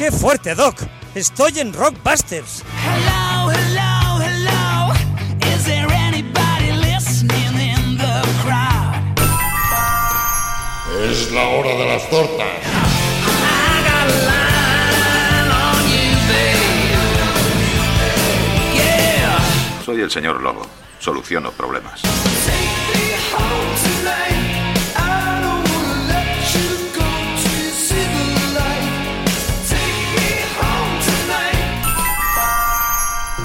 ¡Qué fuerte, Doc! Estoy en Rockbusters. Hello, hello, hello. Is there anybody listening in the crowd? Es la hora de las tortas. Soy el señor Lobo. Soluciono problemas.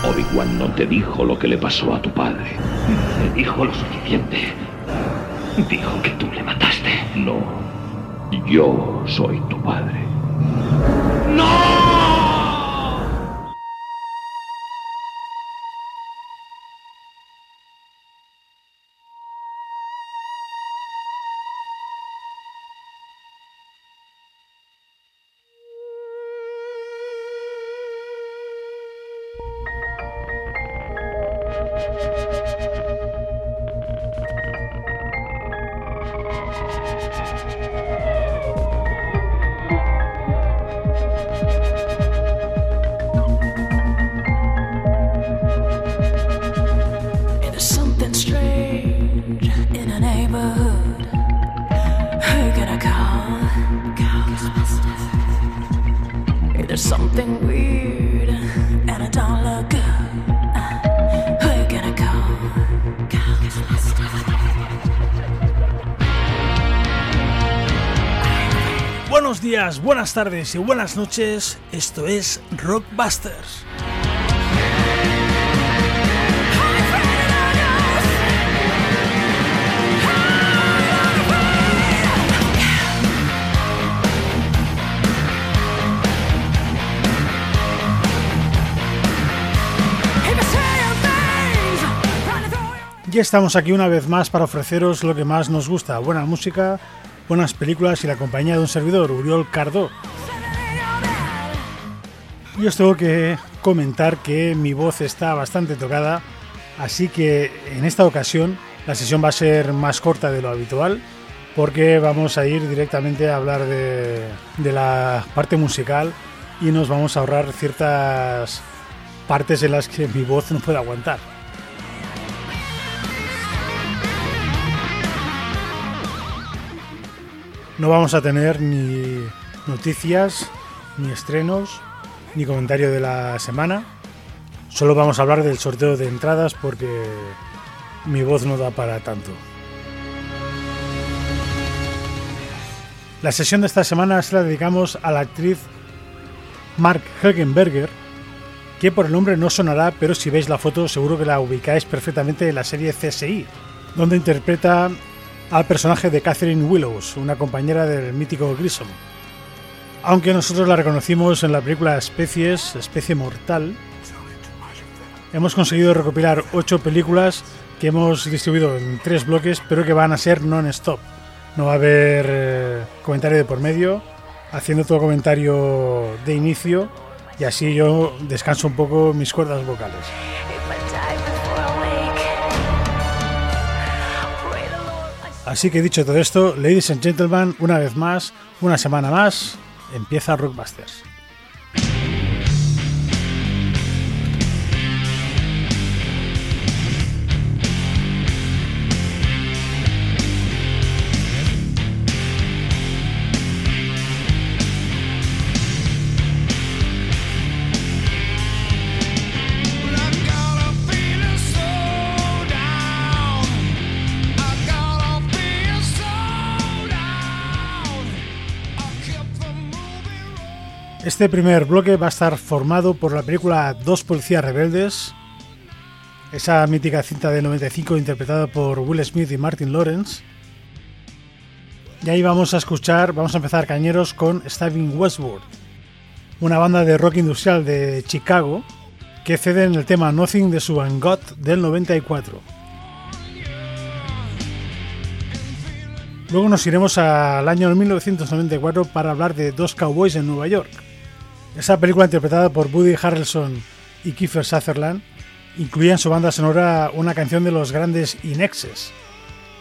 Obi-Wan no te dijo lo que le pasó a tu padre. Te dijo lo suficiente. Dijo que tú le mataste. No. Yo soy tu padre. There's buenas tardes y buenas noches. Esto es Rockbusters. Ya estamos aquí una vez más para ofreceros lo que más nos gusta, buena música, buenas películas y la compañía de un servidor, Uriol Cardó. Y os tengo que comentar que mi voz está bastante tocada, así que en esta ocasión la sesión va a ser más corta de lo habitual, porque vamos a ir directamente a hablar de, de la parte musical y nos vamos a ahorrar ciertas partes en las que mi voz no puede aguantar. No vamos a tener ni noticias, ni estrenos, ni comentario de la semana. Solo vamos a hablar del sorteo de entradas porque mi voz no da para tanto. La sesión de esta semana se la dedicamos a la actriz Mark Helgenberger, que por el nombre no sonará, pero si veis la foto seguro que la ubicáis perfectamente en la serie CSI, donde interpreta al personaje de Catherine Willows, una compañera del mítico Grissom. Aunque nosotros la reconocimos en la película Especies, Especie Mortal, hemos conseguido recopilar ocho películas que hemos distribuido en tres bloques, pero que van a ser non-stop. No va a haber eh, comentario de por medio, haciendo todo comentario de inicio, y así yo descanso un poco mis cuerdas vocales. Así que dicho todo esto, ladies and gentlemen, una vez más, una semana más, empieza Rockbusters. Este primer bloque va a estar formado por la película Dos policías rebeldes, esa mítica cinta de 95 interpretada por Will Smith y Martin Lawrence. Y ahí vamos a escuchar, vamos a empezar cañeros con Staving Westward, una banda de rock industrial de Chicago que cede en el tema Nothing de su God del 94. Luego nos iremos al año 1994 para hablar de Dos Cowboys en Nueva York. Esa película interpretada por Woody Harrelson y Kiefer Sutherland incluía en su banda sonora una canción de los grandes Inexes.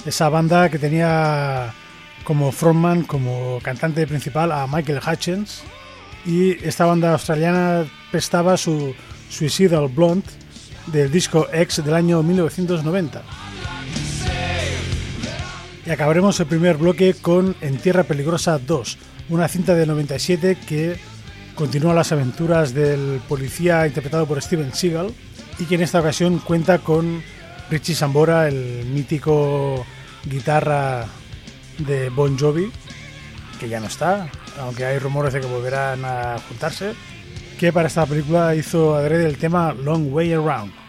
Esa banda que tenía como frontman, como cantante principal a Michael Hutchins y esta banda australiana prestaba su Suicidal Blonde del disco X del año 1990. Y acabaremos el primer bloque con En Tierra Peligrosa 2, una cinta de 97 que continúa las aventuras del policía interpretado por Steven Seagal y que en esta ocasión cuenta con Richie Sambora, el mítico guitarra de Bon Jovi, que ya no está, aunque hay rumores de que volverán a juntarse, que para esta película hizo adrede el tema Long Way Around.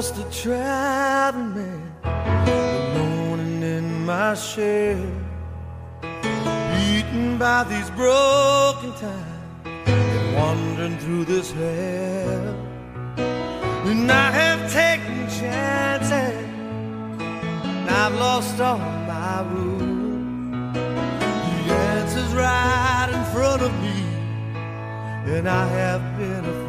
just a traveling man, alone in my shell, beaten by these broken times, and wandering through this hell. And I have taken chances, and I've lost all my rules. The answer's right in front of me, and I have been afraid.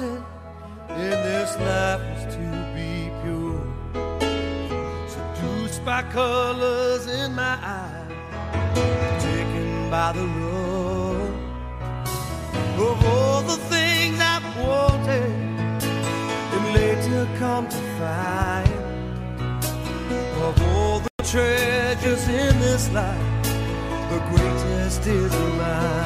in this life was to be pure. Seduced by colors in my eyes, taken by the road. Of all the things I wanted, and later come to find, of all the treasures in this life, the greatest is mine.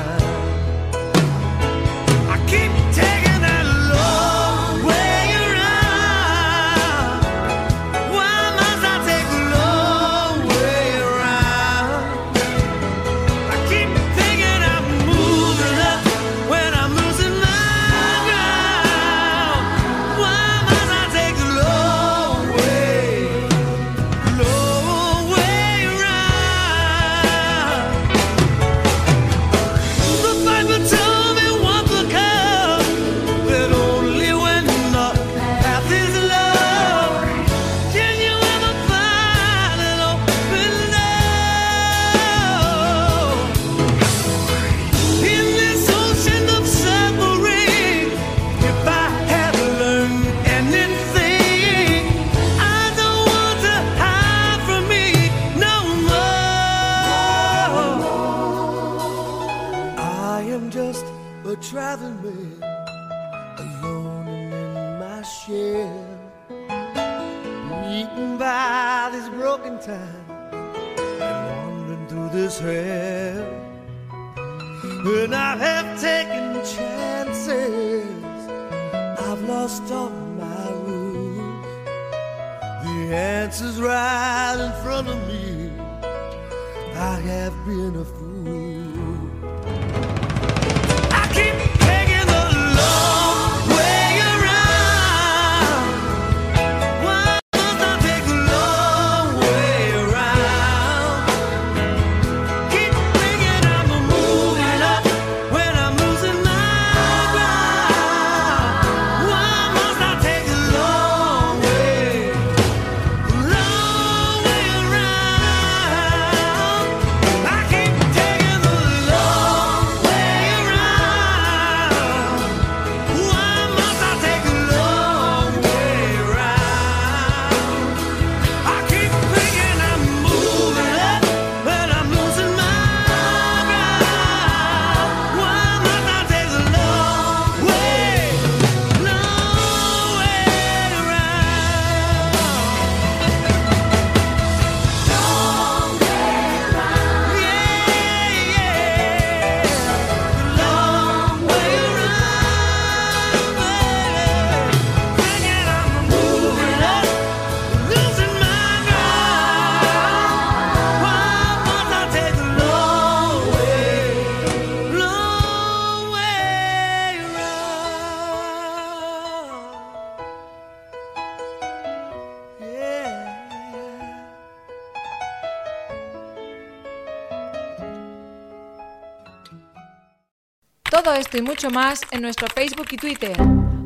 Esto y mucho más en nuestro Facebook y Twitter.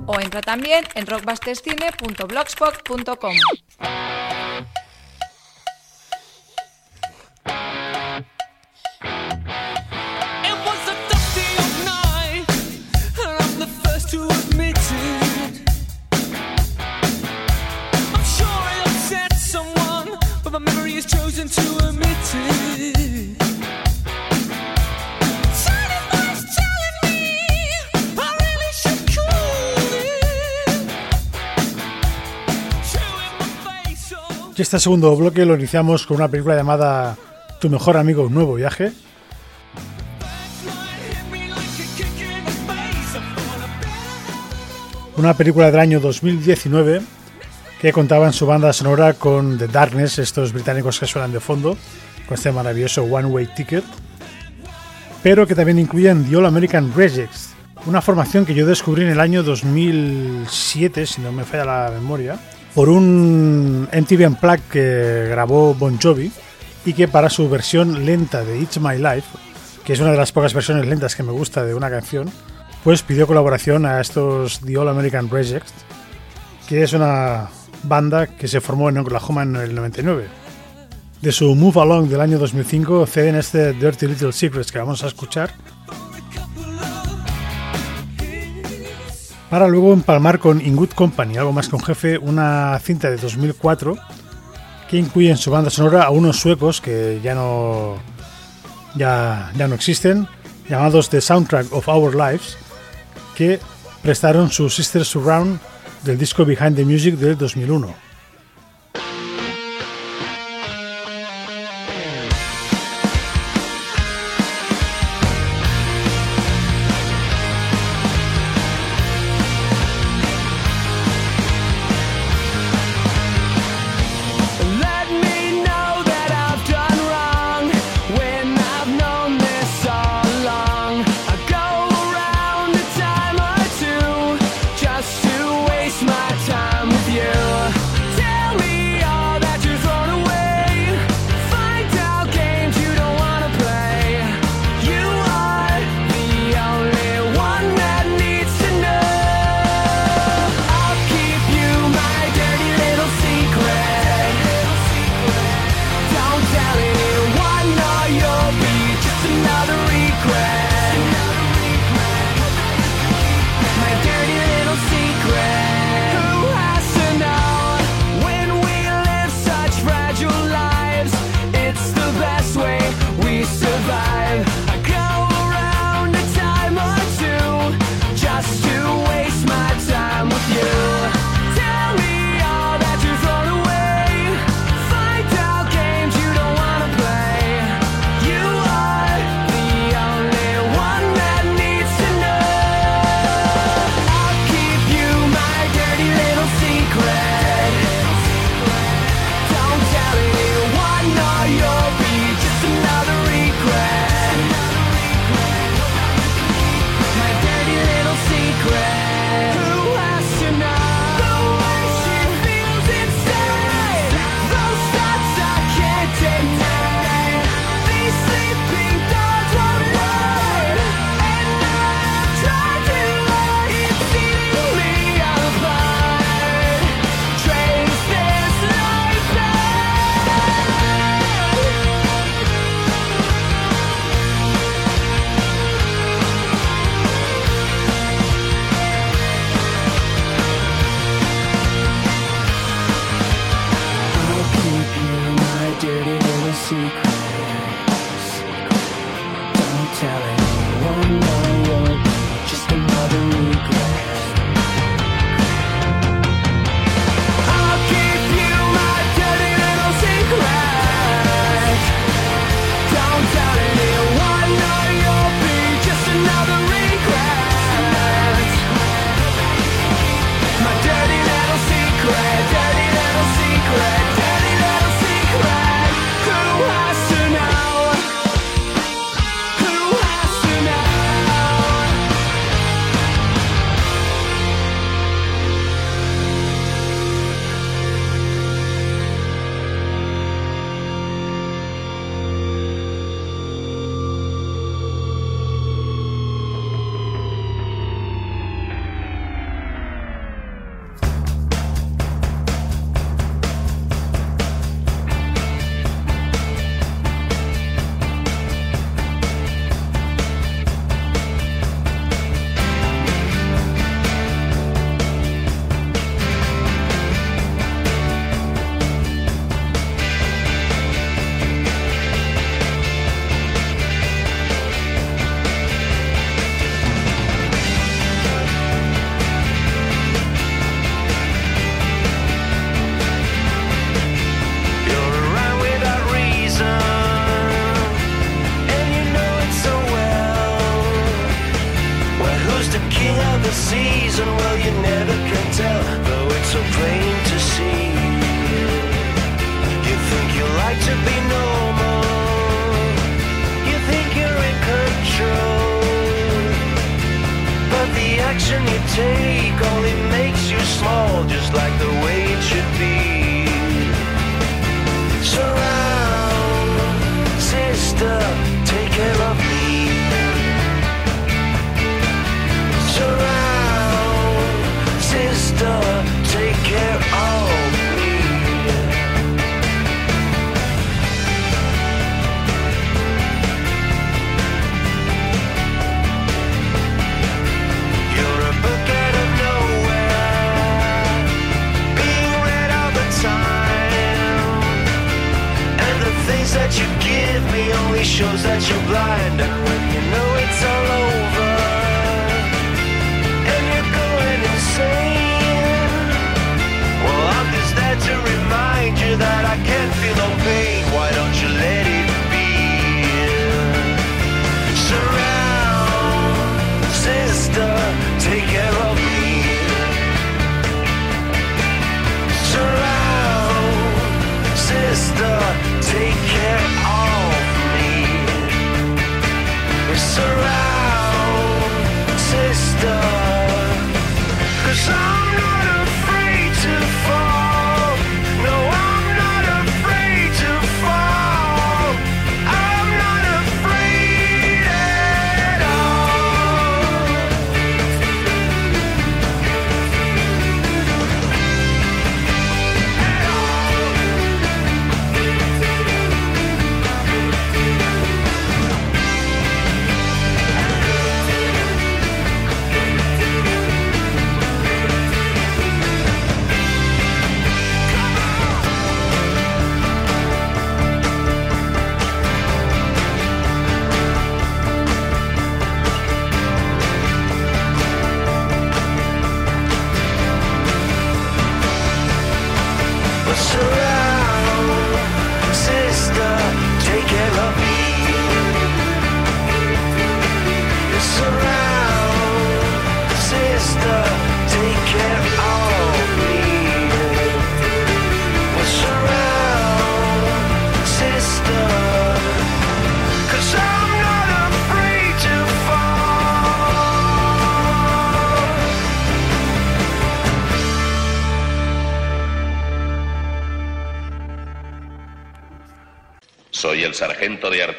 O entra también en the first to admit it. Y este segundo bloque lo iniciamos con una película llamada Tu mejor amigo, un nuevo viaje, una película del año 2019 que contaba en su banda sonora con The Darkness, estos británicos que suenan de fondo, con este maravilloso One Way Ticket, pero que también incluían The All American Rejects, una formación que yo descubrí en el año 2007, si no me falla la memoria, por un MTV Unplugged que grabó Bon Jovi y que para su versión lenta de It's My Life, que es una de las pocas versiones lentas que me gusta de una canción, pues pidió colaboración a estos The All American Rejects, que es una banda que se formó en Oklahoma en el 99. De su Move Along del año 2005 ceden este Dirty Little Secrets que vamos a escuchar, para luego empalmar con In Good Company, algo más con jefe, una cinta de 2004 que incluye en su banda sonora a unos suecos que ya no ya, ya no existen, llamados The Soundtrack of Our Lives, que prestaron su Sister Surround del disco Behind the Music del 2001.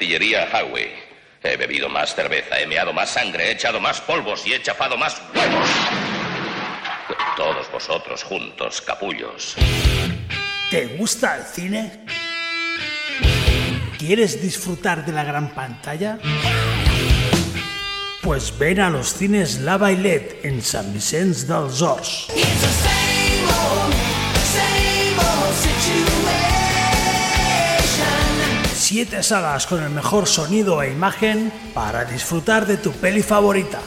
Artillería. He bebido más cerveza, he meado más sangre, he echado más polvos y he chafado más huevos. Todos vosotros juntos, capullos. ¿Te gusta el cine? ¿Quieres disfrutar de la gran pantalla? Pues ven a los cines La Bailet en San Vicente dels Horts. Siete salas con el mejor sonido e imagen para disfrutar de tu peli favorita.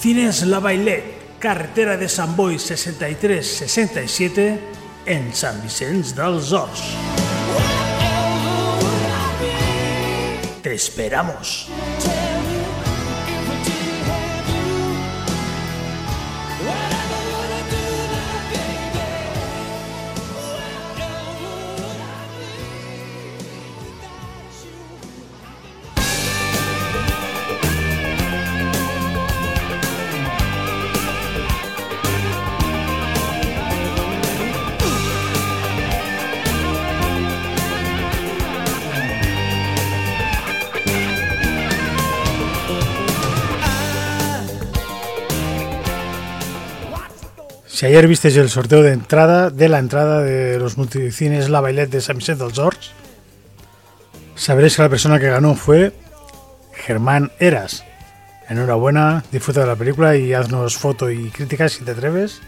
Cines La Bailet, carretera de Sant Boi 63-67 en Sant Vicenç dels Horts. Te esperamos. Si ayer visteis el sorteo de entrada, de la entrada de los multicines La Bailet de San Vicente dels Horts, sabréis que la persona que ganó fue Germán Eras. Enhorabuena, disfruta de la película y haznos foto y críticas si te atreves.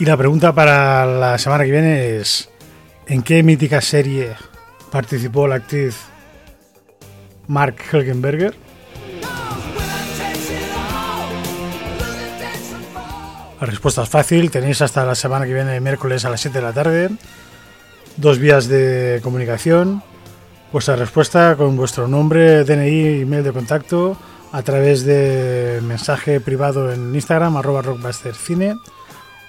Y la pregunta para la semana que viene es: ¿en qué mítica serie participó la actriz Mark Helgenberger? La respuesta es fácil, tenéis hasta la semana que viene, miércoles a las 7 de la tarde. Dos vías de comunicación. Vuestra respuesta con vuestro nombre, DNI, email de contacto a través de mensaje privado en Instagram, rockbustercine,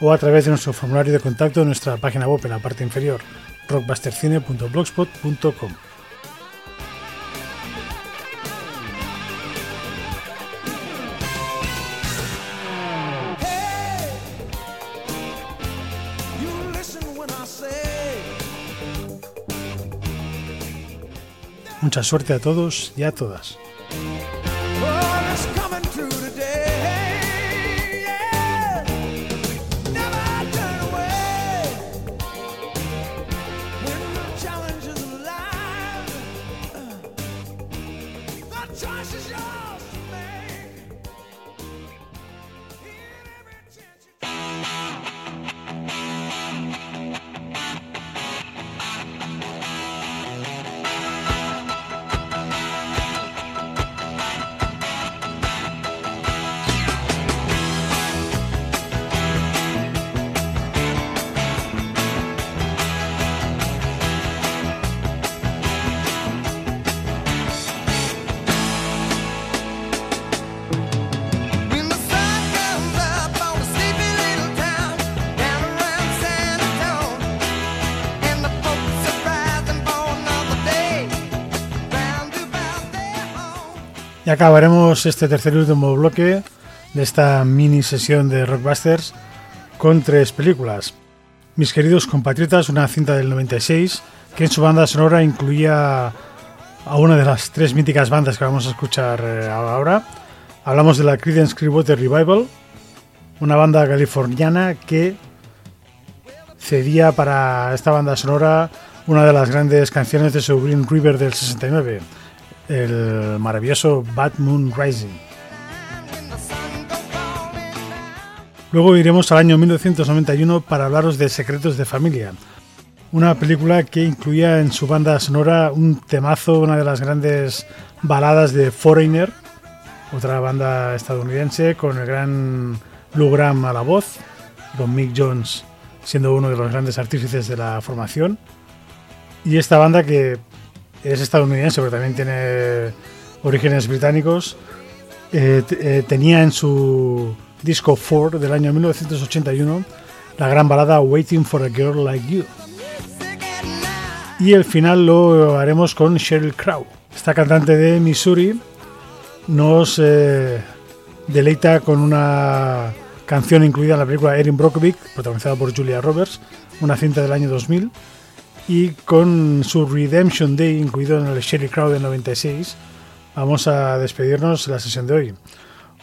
o a través de nuestro formulario de contacto en nuestra página web en la parte inferior, rockbustercine.blogspot.com. Mucha suerte a todos y a todas. The choice is yours Acabaremos este tercer y último bloque de esta mini sesión de Rockbusters con tres películas. Mis queridos compatriotas, una cinta del 96 que en su banda sonora incluía a una de las tres míticas bandas que vamos a escuchar eh, ahora. Hablamos de la Creedence Clearwater Revival, una banda californiana que cedía para esta banda sonora una de las grandes canciones de su Green River del 69, el maravilloso Bad Moon Rising. Luego iremos al año 1991 para hablaros de Secretos de Familia, una película que incluía en su banda sonora un temazo, una de las grandes baladas de Foreigner, otra banda estadounidense con el gran Lou Gramm a la voz, con Mick Jones siendo uno de los grandes artífices de la formación. Y esta banda que es estadounidense, pero también tiene orígenes británicos, eh, eh, tenía en su disco 4 del año 1981 la gran balada Waiting for a Girl Like You. Y el final lo haremos con Sheryl Crow. Esta cantante de Missouri nos eh, deleita con una canción incluida en la película Erin Brockovich, protagonizada por Julia Roberts, una cinta del año 2000, y con su Redemption Day incluido en el Sheryl Crow del 96. Vamos a despedirnos de la sesión de hoy.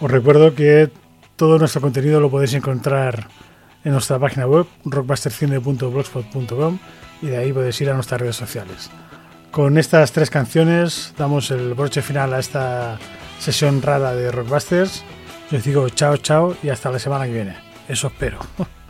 Os recuerdo que todo nuestro contenido lo podéis encontrar en nuestra página web rockbustercine.blogspot.com y de ahí podéis ir a nuestras redes sociales. Con estas tres canciones damos el broche final a esta sesión rara de Rockbusters. Yo os digo chao, chao y hasta la semana que viene. Eso espero.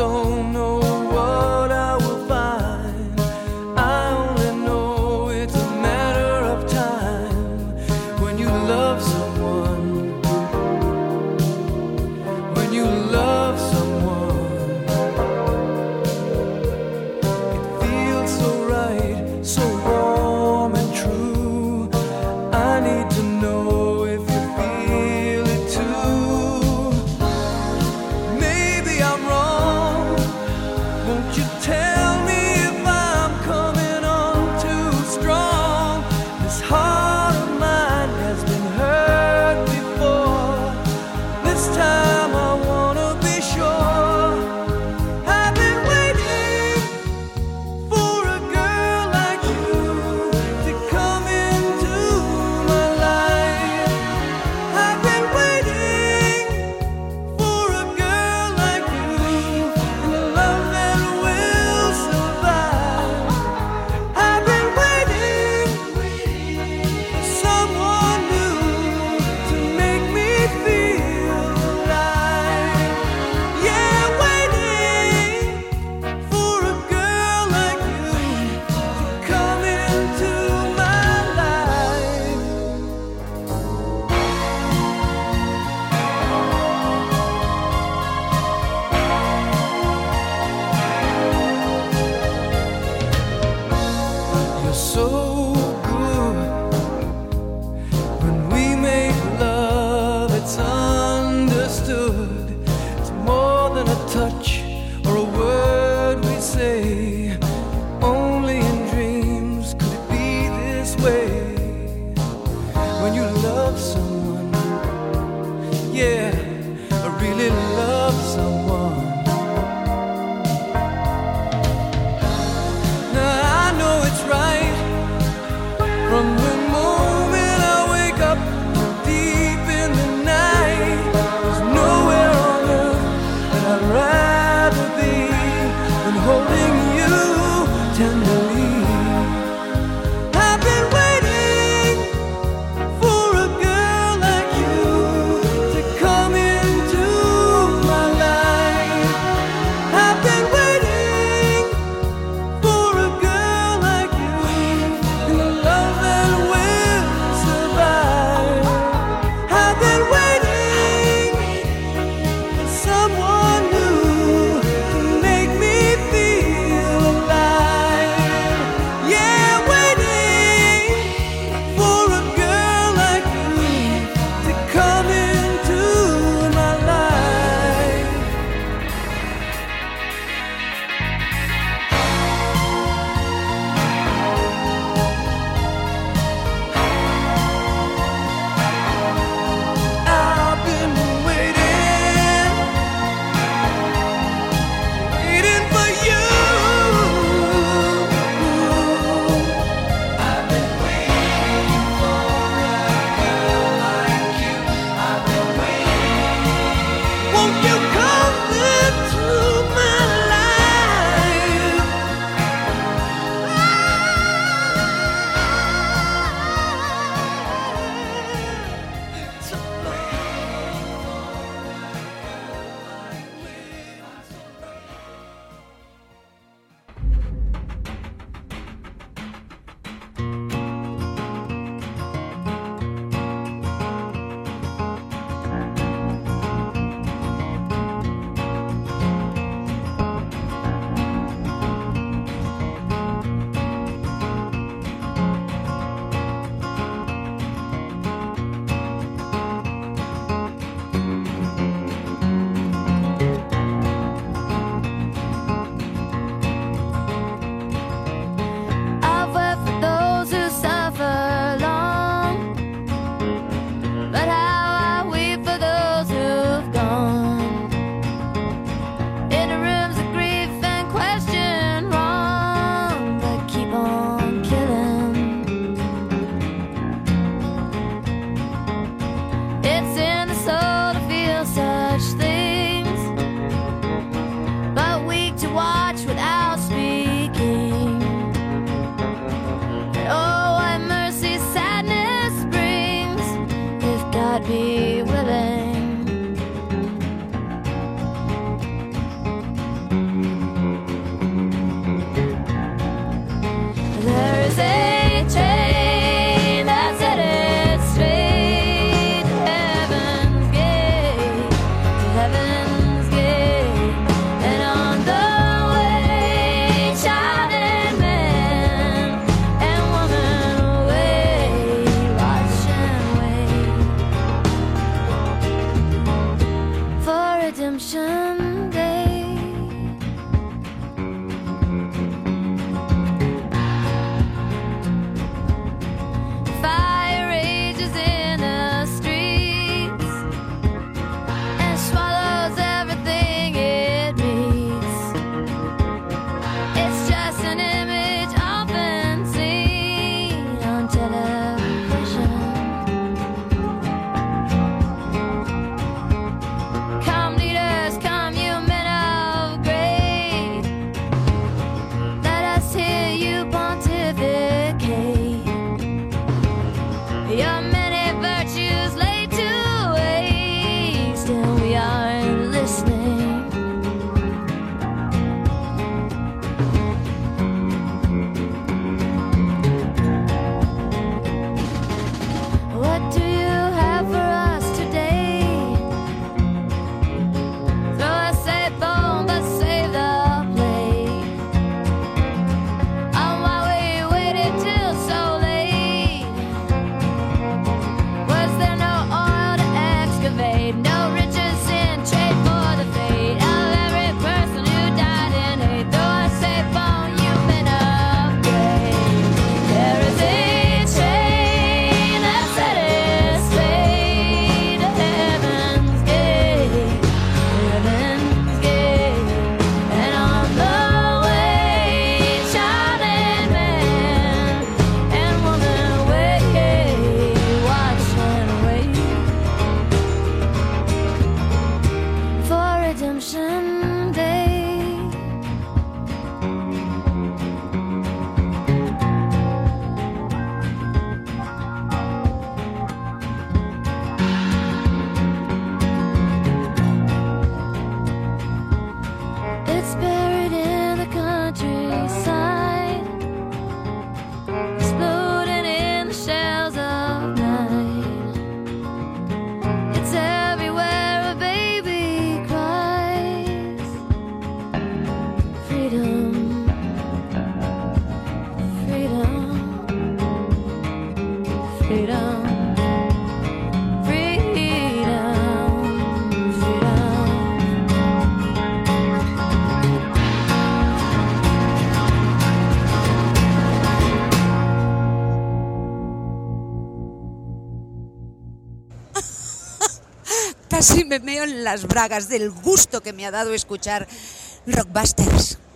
so casi me meo en las bragas del gusto que me ha dado escuchar Rockbusters.